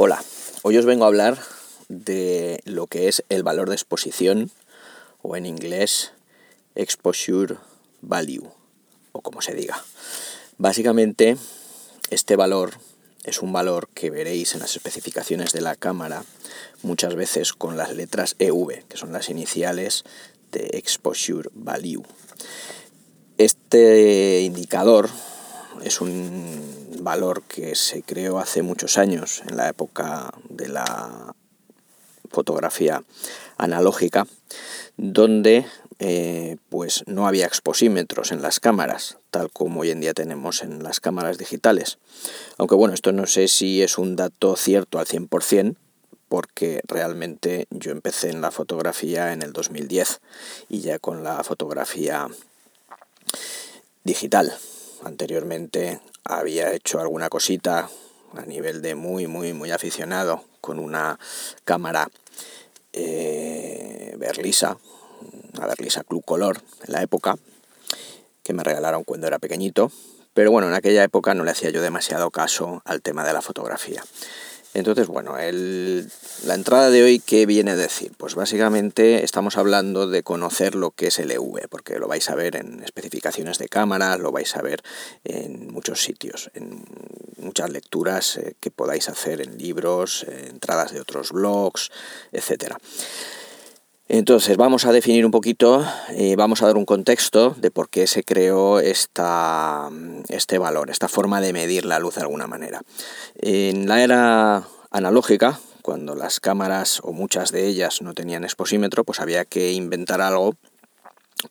Hola, hoy os vengo a hablar de lo que es el valor de exposición o en inglés exposure value o como se diga. Básicamente este valor es un valor que veréis en las especificaciones de la cámara muchas veces con las letras EV, que son las iniciales de exposure value. Este indicador es un valor que se creó hace muchos años, en la época de la fotografía analógica, donde eh, pues no había exposímetros en las cámaras, tal como hoy en día tenemos en las cámaras digitales. Aunque bueno, esto no sé si es un dato cierto al 100%, porque realmente yo empecé en la fotografía en el 2010 y ya con la fotografía digital. Anteriormente había hecho alguna cosita a nivel de muy, muy, muy aficionado con una cámara eh, Berlisa, una Berlisa Club Color en la época, que me regalaron cuando era pequeñito. Pero bueno, en aquella época no le hacía yo demasiado caso al tema de la fotografía. Entonces, bueno, la entrada de hoy, ¿qué viene a decir? Pues básicamente estamos hablando de conocer lo que es el EV, porque lo vais a ver en especificaciones de cámara, lo vais a ver en muchos sitios, en muchas lecturas eh, que podáis hacer en libros, entradas de otros blogs, etcétera. Entonces vamos a definir un poquito, y vamos a dar un contexto de por qué se creó esta, este valor, esta forma de medir la luz de alguna manera. En la era analógica, cuando las cámaras o muchas de ellas no tenían exposímetro, pues había que inventar algo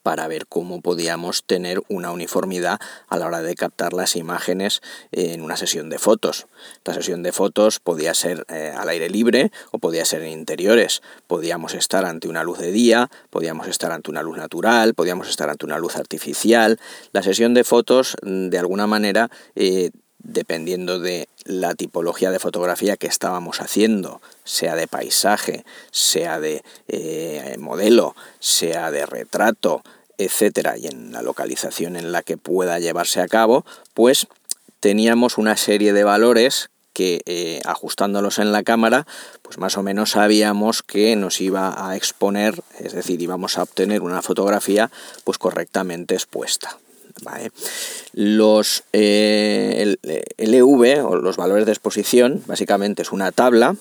para ver cómo podíamos tener una uniformidad a la hora de captar las imágenes en una sesión de fotos. Esta sesión de fotos podía ser eh, al aire libre o podía ser en interiores. Podíamos estar ante una luz de día, podíamos estar ante una luz natural, podíamos estar ante una luz artificial. La sesión de fotos, mm, de alguna manera, eh, dependiendo de la tipología de fotografía que estábamos haciendo, sea de paisaje, sea de eh, modelo, sea de retrato, etcétera, y en la localización en la que pueda llevarse a cabo, pues teníamos una serie de valores que eh, ajustándolos en la cámara, pues más o menos sabíamos que nos iba a exponer, es decir, íbamos a obtener una fotografía pues correctamente expuesta. Los, eh, el, EV o los valores de exposición básicamente es una tabla,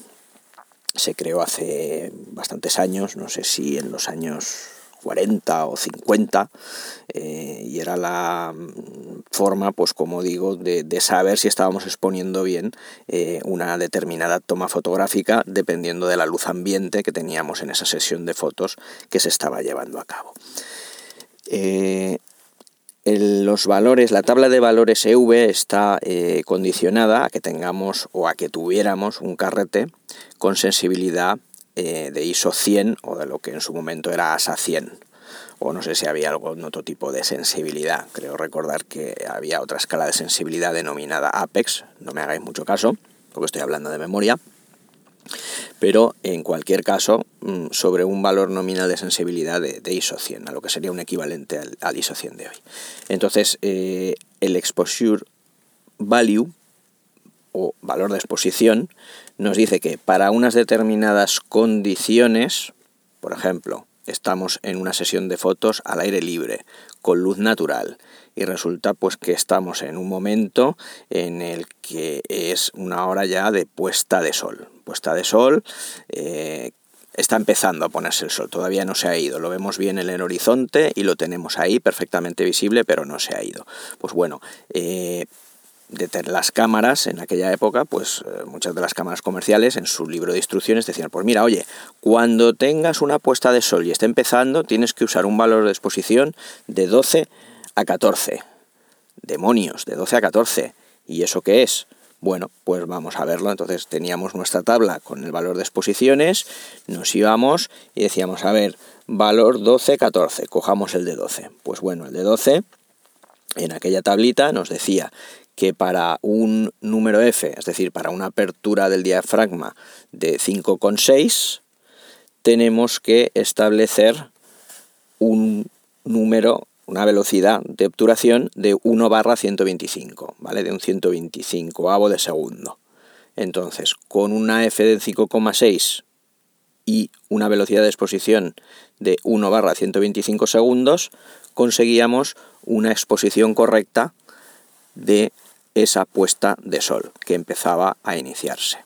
se creó hace bastantes años, no sé si en los años 40 o 50 eh, y era la mm, forma, pues como digo, de, saber si estábamos exponiendo bien eh, una determinada toma fotográfica dependiendo de la luz ambiente que teníamos en esa sesión de fotos que se estaba llevando a cabo los valores, la tabla de valores EV está eh, condicionada a que tengamos o a que tuviéramos un carrete con sensibilidad eh, de ISO 100 o de lo que en su momento era ASA 100 o no sé si había algún otro tipo de sensibilidad. Creo recordar que había otra escala de sensibilidad denominada APEX, no me hagáis mucho caso, porque estoy hablando de memoria pero en cualquier caso mm, sobre un valor nominal de sensibilidad de, ISO 100, a lo que sería un equivalente al, ISO 100 de hoy. Entonces, eh, el exposure value o valor de exposición nos dice que para unas determinadas condiciones, por ejemplo, estamos en una sesión de fotos al aire libre, con luz natural, y resulta pues que estamos en un momento en el que es una hora ya de puesta de sol. Puesta de sol, eh, está empezando a ponerse el sol, todavía no se ha ido, lo vemos bien en el horizonte y lo tenemos ahí perfectamente visible, pero no se ha ido. Pues bueno, eh, de las cámaras en aquella época, pues eh, muchas de las cámaras comerciales en su libro de instrucciones decían, pues mira, oye, cuando tengas una puesta de sol y esté empezando, tienes que usar un valor de exposición de 12 a 14. Demonios, de 12 a 14. ¿Y eso qué es? Bueno, pues vamos a verlo. Entonces teníamos nuestra tabla con el valor de exposiciones, nos íbamos y decíamos, a ver, valor 12, 14, cojamos el de 12. Pues bueno, el de 12 en aquella tablita nos decía que para un número F, es decir, para una apertura del diafragma de 5,6, tenemos que establecer un número, una velocidad de obturación de 1 barra 125, ¿vale? De un 125 avo de segundo. Entonces, con una f de 5,6 y una velocidad de exposición de 1 barra 125 segundos, conseguíamos una exposición correcta de esa puesta de sol que empezaba a iniciarse.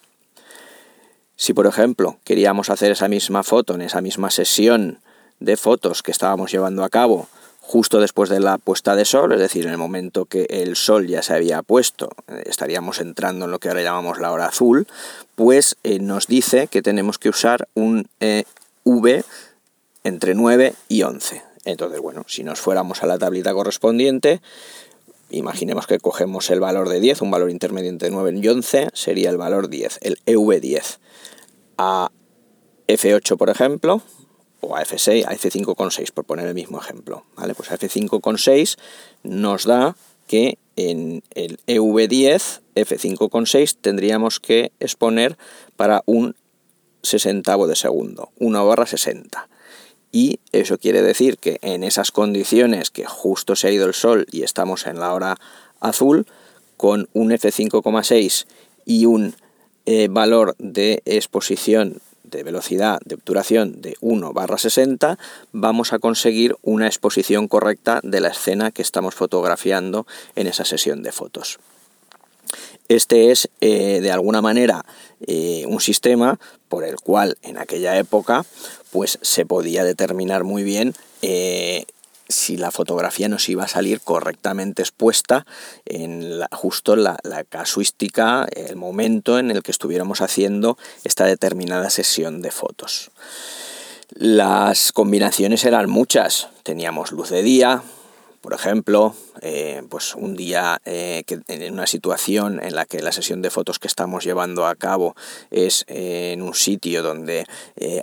Si por ejemplo queríamos hacer esa misma foto en esa misma sesión de fotos que estábamos llevando a cabo justo después de la puesta de sol, es decir, en el momento que el sol ya se había puesto, eh, estaríamos entrando en lo que ahora llamamos la hora azul, pues eh, nos dice que tenemos que usar un eh, V entre 9 y 11. Entonces, bueno, si nos fuéramos a la tablita correspondiente, imaginemos que cogemos el valor de 10, un valor intermedio entre 9 y 11, sería el valor 10, el EV10. A F8, por ejemplo, o a F6, a F5,6, por poner el mismo ejemplo. ¿vale? Pues a F5,6 nos da que en el EV10, F5,6, tendríamos que exponer para un sesentavo de segundo, 1 barra 60. Y eso quiere decir que en esas condiciones que justo se ha ido el sol y estamos en la hora azul, con un F5,6 y un eh, valor de exposición de velocidad de obturación de 1 barra 60, vamos a conseguir una exposición correcta de la escena que estamos fotografiando en esa sesión de fotos. Este es, eh, de alguna manera, eh, un sistema por el cual en aquella época pues, se podía determinar muy bien eh, si la fotografía nos iba a salir correctamente expuesta en justo la, la, casuística, el momento en el que estuviéramos haciendo esta determinada sesión de fotos. Las combinaciones eran muchas. Teníamos luz de día, por ejemplo, eh, pues un día eh, que en una situación en la que la sesión de fotos que estamos llevando a cabo es eh, en un sitio donde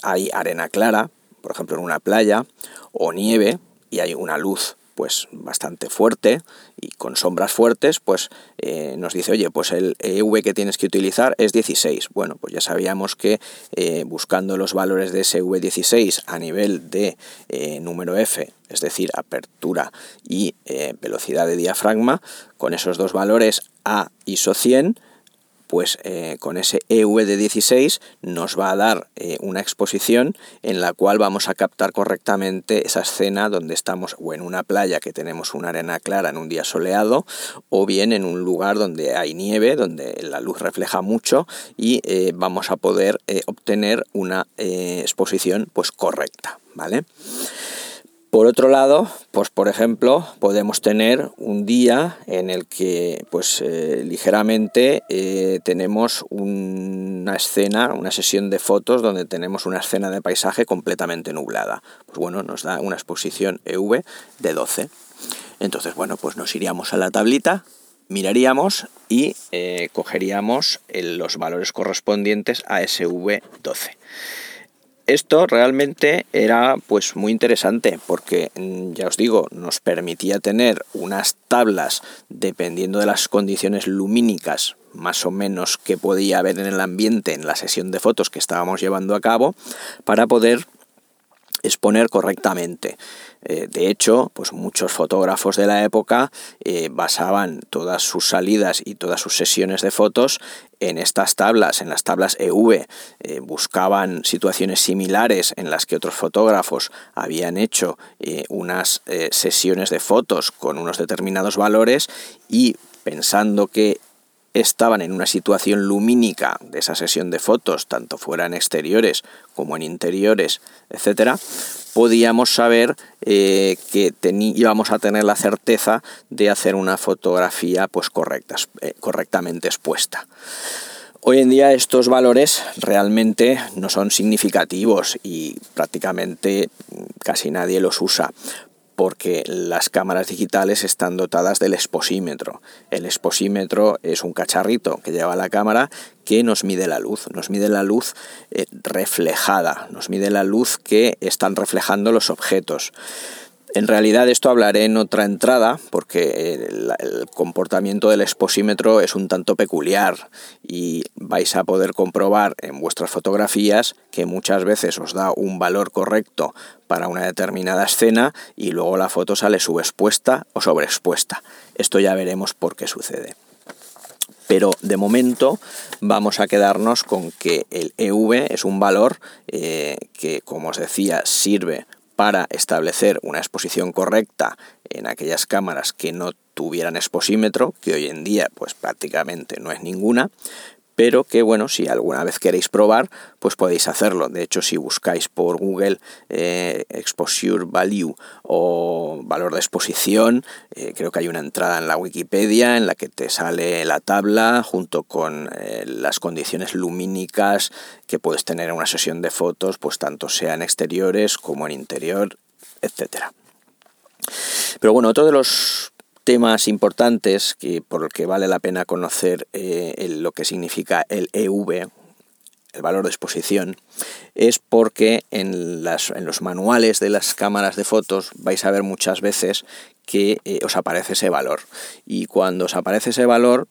hay arena clara, por ejemplo en una playa, o nieve, y hay una luz pues bastante fuerte y con sombras fuertes, pues eh, nos dice, oye, pues el EV que tienes que utilizar es 16. Bueno, pues ya sabíamos que eh, buscando los valores de ese V16 a nivel de eh, número F, es decir, apertura y velocidad de diafragma, con esos dos valores A ISO 100, pues eh, con ese EV de 16 nos va a dar eh, una exposición en la cual vamos a captar correctamente esa escena donde estamos o en una playa que tenemos una arena clara en un día soleado o bien en un lugar donde hay nieve, donde la luz refleja mucho y eh, vamos a poder obtener una exposición pues correcta, ¿vale? Por otro lado, pues por ejemplo, podemos tener un día en el que pues eh, ligeramente eh, tenemos una escena, una sesión de fotos donde tenemos una escena de paisaje completamente nublada. Pues bueno, nos da una exposición EV de 12. Entonces, bueno, pues nos iríamos a la tablita, miraríamos y eh, cogeríamos los valores correspondientes a SV 12 esto realmente era pues muy interesante porque mm, ya os digo nos permitía tener unas tablas dependiendo de las condiciones lumínicas más o menos que podía haber en el ambiente en la sesión de fotos que estábamos llevando a cabo para poder exponer correctamente. Eh, de hecho, pues muchos fotógrafos de la época eh, basaban todas sus salidas y todas sus sesiones de fotos en estas tablas, en las tablas EV. Eh, buscaban situaciones similares en las que otros fotógrafos habían hecho unas sesiones de fotos con unos determinados valores y pensando que estaban en una situación lumínica de esa sesión de fotos, tanto fuera en exteriores como en interiores, etcétera, podíamos saber eh, que íbamos a tener la certeza de hacer una fotografía pues eh, correctamente expuesta. Hoy en día estos valores realmente no son significativos y prácticamente casi nadie los usa porque las cámaras digitales están dotadas del exposímetro. El exposímetro es un cacharrito que lleva la cámara que nos mide la luz, nos mide la luz eh, reflejada, nos mide la luz que están reflejando los objetos. En realidad esto hablaré en otra entrada porque el, comportamiento del exposímetro es un tanto peculiar y vais a poder comprobar en vuestras fotografías que muchas veces os da un valor correcto para una determinada escena y luego la foto sale subexpuesta o sobreexpuesta. Esto ya veremos por qué sucede. Pero de momento vamos a quedarnos con que el EV es un valor eh, que, como os decía, sirve para establecer una exposición correcta en aquellas cámaras que no tuvieran exposímetro, que hoy en día pues prácticamente no es ninguna, pero que bueno, si alguna vez queréis probar, pues podéis hacerlo. De hecho, si buscáis por Google eh, Exposure Value o valor de exposición, eh, creo que hay una entrada en la Wikipedia en la que te sale la tabla junto con eh, las condiciones lumínicas que puedes tener en una sesión de fotos, pues tanto sea en exteriores como en interior, etcétera. Pero bueno, otro de los temas importantes que, por el que vale la pena conocer eh, lo que significa el EV, el valor de exposición, es porque en, las, en, los manuales de las cámaras de fotos vais a ver muchas veces que eh, os aparece ese valor. Y cuando os aparece ese valor,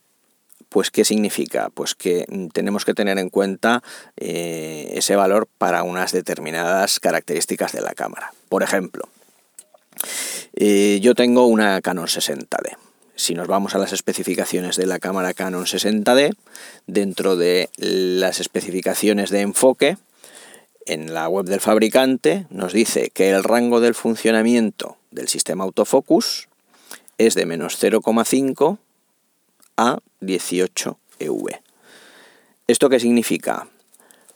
pues ¿qué significa? Pues que tenemos que tener en cuenta eh, ese valor para unas determinadas características de la cámara. Por ejemplo, eh, yo tengo una Canon 60D. Si nos vamos a las especificaciones de la cámara Canon 60D, dentro de las especificaciones de enfoque, en la web del fabricante nos dice que el rango del funcionamiento del sistema autofocus es de menos 0,5 a 18 EV. ¿Esto qué significa?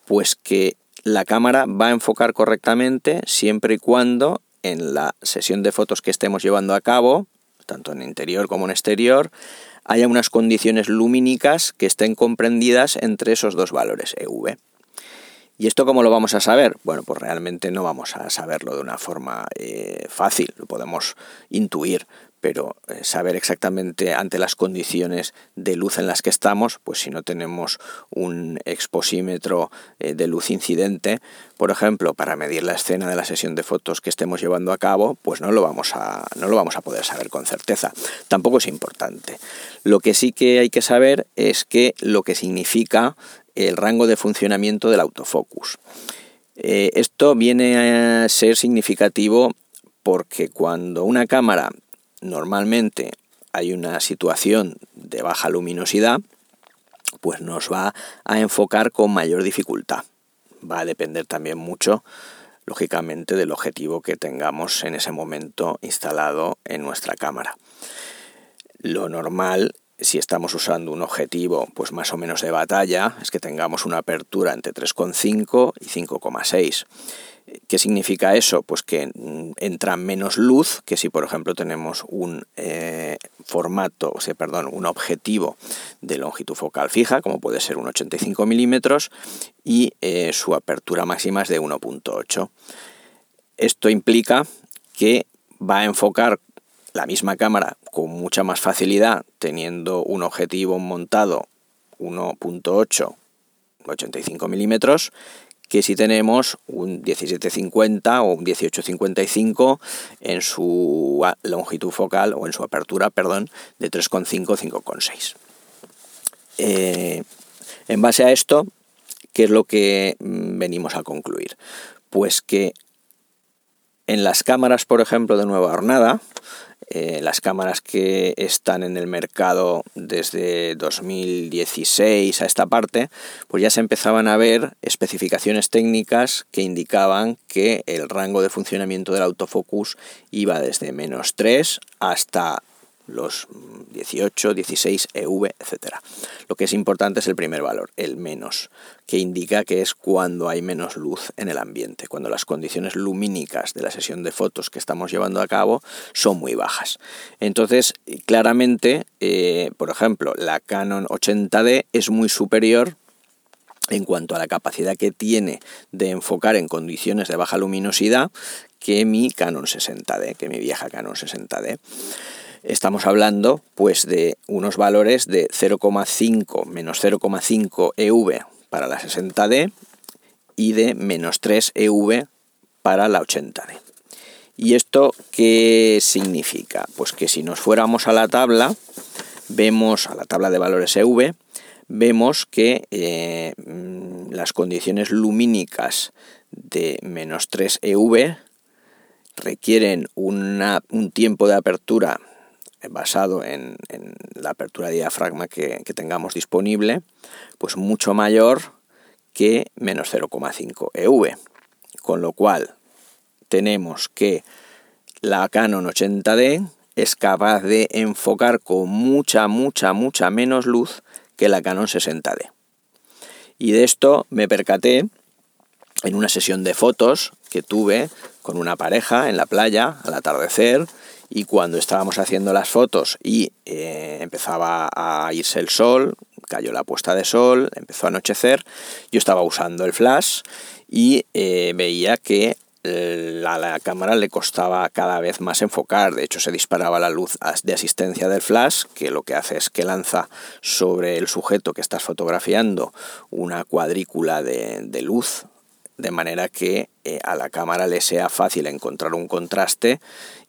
Pues que la cámara va a enfocar correctamente siempre y cuando en la sesión de fotos que estemos llevando a cabo, tanto en interior como en exterior, haya unas condiciones lumínicas que estén comprendidas entre esos dos valores EV. ¿Y esto cómo lo vamos a saber? Bueno, pues realmente no vamos a saberlo de una forma eh, fácil, lo podemos intuir, pero eh, saber exactamente ante las condiciones de luz en las que estamos, pues si no tenemos un exposímetro eh, de luz incidente, por ejemplo, para medir la escena de la sesión de fotos que estemos llevando a cabo, pues no lo vamos a, no lo vamos a poder saber con certeza. Tampoco es importante. Lo que sí que hay que saber es que lo que significa el rango de funcionamiento del autofocus. Eh, esto viene a ser significativo porque cuando una cámara normalmente hay una situación de baja luminosidad, pues nos va a enfocar con mayor dificultad. Va a depender también mucho, lógicamente, del objetivo que tengamos en ese momento instalado en nuestra cámara. Lo normal, si estamos usando un objetivo pues más o menos de batalla, es que tengamos una apertura entre 3,5 y 5,6 ¿Qué significa eso? Pues que mm, entra menos luz que si, por ejemplo, tenemos un eh, formato, o sea, perdón, un objetivo de longitud focal fija, como puede ser un 85 milímetros, y eh, su apertura máxima es de 1.8. Esto implica que va a enfocar la misma cámara con mucha más facilidad, teniendo un objetivo montado 1.8 85 milímetros que si tenemos un 1750 o un 1855 en su longitud focal o en su apertura, perdón, de 3,5 5,6. Eh, en base a esto, ¿qué es lo que mm, venimos a concluir? Pues que en las cámaras, por ejemplo, de nueva hornada, eh, las cámaras que están en el mercado desde 2016 a esta parte, pues ya se empezaban a ver especificaciones técnicas que indicaban que el rango de funcionamiento del autofocus iba desde menos 3 hasta los 18, 16, EV, etc. Lo que es importante es el primer valor, el menos, que indica que es cuando hay menos luz en el ambiente, cuando las condiciones lumínicas de la sesión de fotos que estamos llevando a cabo son muy bajas. Entonces, claramente, eh, por ejemplo, la Canon 80D es muy superior en cuanto a la capacidad que tiene de enfocar en condiciones de baja luminosidad que mi Canon 60D, que mi vieja Canon 60D estamos hablando pues de unos valores de 0,5 menos 0,5 EV para la 60D y de menos 3 EV para la 80D. ¿Y esto qué significa? Pues que si nos fuéramos a la tabla, vemos a la tabla de valores EV, vemos que eh, las condiciones lumínicas de menos 3 EV requieren un tiempo de apertura basado en, la apertura de diafragma que, que, tengamos disponible, pues mucho mayor que menos 0,5 EV. Con lo cual tenemos que la Canon 80D es capaz de enfocar con mucha, mucha, mucha menos luz que la Canon 60D. Y de esto me percaté en una sesión de fotos que tuve con una pareja en la playa al atardecer y cuando estábamos haciendo las fotos y eh, empezaba a irse el sol, cayó la puesta de sol, empezó a anochecer, yo estaba usando el flash y eh, veía que eh, a la cámara le costaba cada vez más enfocar, de hecho se disparaba la luz de asistencia del flash, que lo que hace es que lanza sobre el sujeto que estás fotografiando una cuadrícula de, luz, de manera que eh, a la cámara le sea fácil encontrar un contraste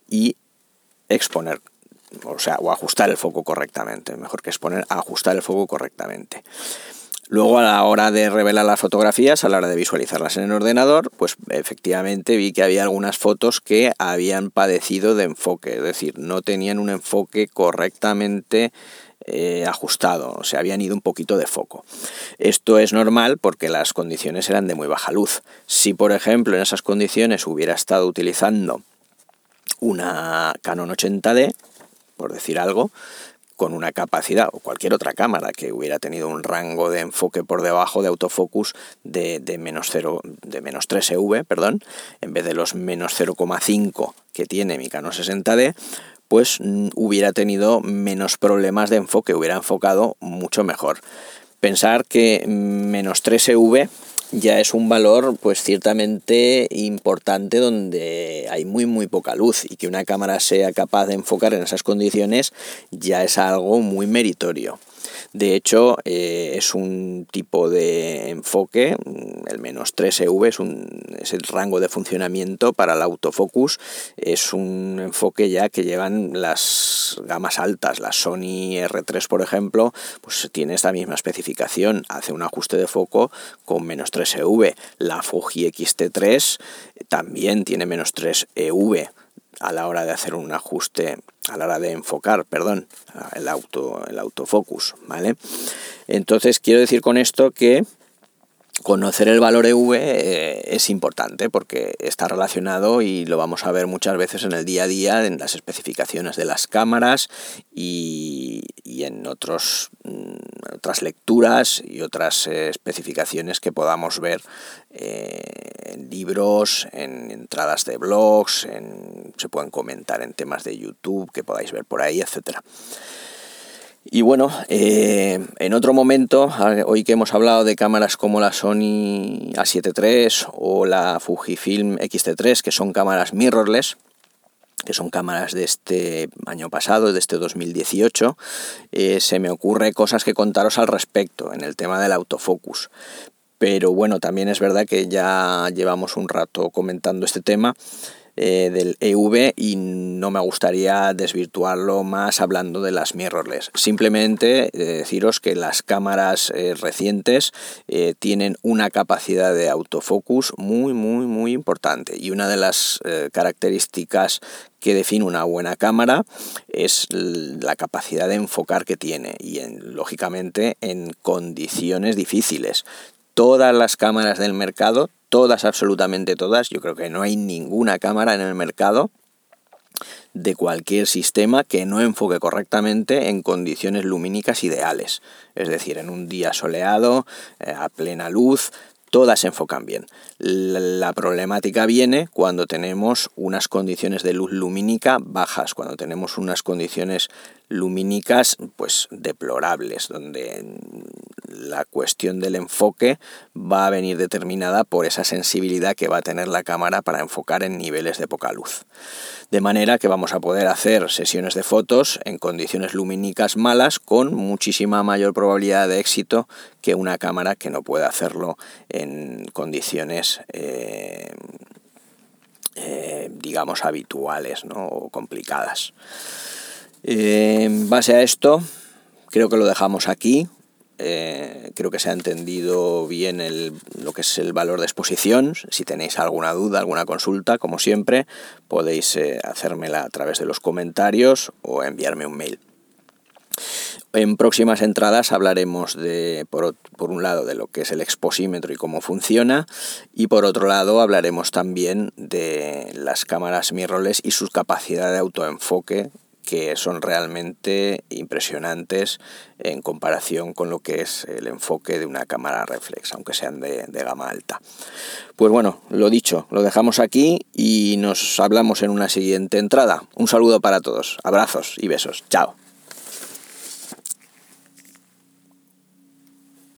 y exponer, o sea, o ajustar el foco correctamente, mejor que exponer, ajustar el foco correctamente. Luego a la hora de revelar las fotografías, a la hora de visualizarlas en el ordenador, pues efectivamente vi que había algunas fotos que habían padecido de enfoque, es decir, no tenían un enfoque correctamente eh, ajustado, o sea, habían ido un poquito de foco. Esto es normal porque las condiciones eran de muy baja luz. Si, por ejemplo, en esas condiciones hubiera estado utilizando una Canon 80D, por decir algo, con una capacidad o cualquier otra cámara que hubiera tenido un rango de enfoque por debajo de autofocus de, menos 0, de menos 3 EV, perdón, en vez de los menos 0,5 que tiene mi Canon 60D, pues mm, hubiera tenido menos problemas de enfoque, hubiera enfocado mucho mejor. Pensar que menos 3 EV ya es un valor pues ciertamente importante donde hay muy muy poca luz y que una cámara sea capaz de enfocar en esas condiciones ya es algo muy meritorio. De hecho, eh, es un tipo de enfoque, el menos 3EV es, un, es el rango de funcionamiento para el autofocus, es un enfoque ya que llevan las gamas altas, la Sony R3 por ejemplo, pues tiene esta misma especificación, hace un ajuste de foco con menos 3EV, la Fuji X-T3 también tiene menos 3EV a la hora de hacer un ajuste, a la hora de enfocar, perdón, el, auto, el autofocus, ¿vale? Entonces quiero decir con esto que conocer el valor EV eh, es importante porque está relacionado y lo vamos a ver muchas veces en el día a día en las especificaciones de las cámaras y, en otros, mm, otras lecturas y otras eh, especificaciones que podamos ver en libros, en entradas de blogs, en, se pueden comentar en temas de YouTube que podáis ver por ahí, etcétera. Y bueno, eh, en otro momento, hoy que hemos hablado de cámaras como la Sony A7 III o la Fujifilm X-T3, que son cámaras mirrorless, que son cámaras de este año pasado, de este 2018, eh, se me ocurre cosas que contaros al respecto en el tema del autofocus. Pero bueno, también es verdad que ya llevamos un rato comentando este tema eh, del EV y no me gustaría desvirtuarlo más hablando de las mirrorless. Simplemente eh, deciros que las cámaras eh, recientes tienen una capacidad de autofocus muy muy muy importante y una de las características que define una buena cámara es la capacidad de enfocar que tiene y lógicamente en condiciones difíciles todas las cámaras del mercado, todas, absolutamente todas, yo creo que no hay ninguna cámara en el mercado de cualquier sistema que no enfoque correctamente en condiciones lumínicas ideales, es decir, en un día soleado, eh, a plena luz, todas enfocan bien. La problemática viene cuando tenemos unas condiciones de luz lumínica bajas, cuando tenemos unas condiciones lumínicas pues deplorables, donde la cuestión del enfoque va a venir determinada por esa sensibilidad que va a tener la cámara para enfocar en niveles de poca luz. De manera que vamos a poder hacer sesiones de fotos en condiciones lumínicas malas con muchísima mayor probabilidad de éxito que una cámara que no puede hacerlo en condiciones eh, eh, digamos habituales o complicadas. Eh, en base a esto, creo que lo dejamos aquí eh, creo que se ha entendido bien el, lo que es el valor de exposición. Si tenéis alguna duda, alguna consulta, como siempre, podéis eh, hacérmela a través de los comentarios o enviarme un mail. En próximas entradas hablaremos de, por, un lado, de lo que es el exposímetro y cómo funciona, y por otro lado hablaremos también de las cámaras mirrorless y su capacidad de autoenfoque que son realmente impresionantes en comparación con lo que es el enfoque de una cámara reflex, aunque sean de, de, gama alta. Pues bueno, lo dicho, lo dejamos aquí y nos hablamos en una siguiente entrada. Un saludo para todos, abrazos y besos. Chao.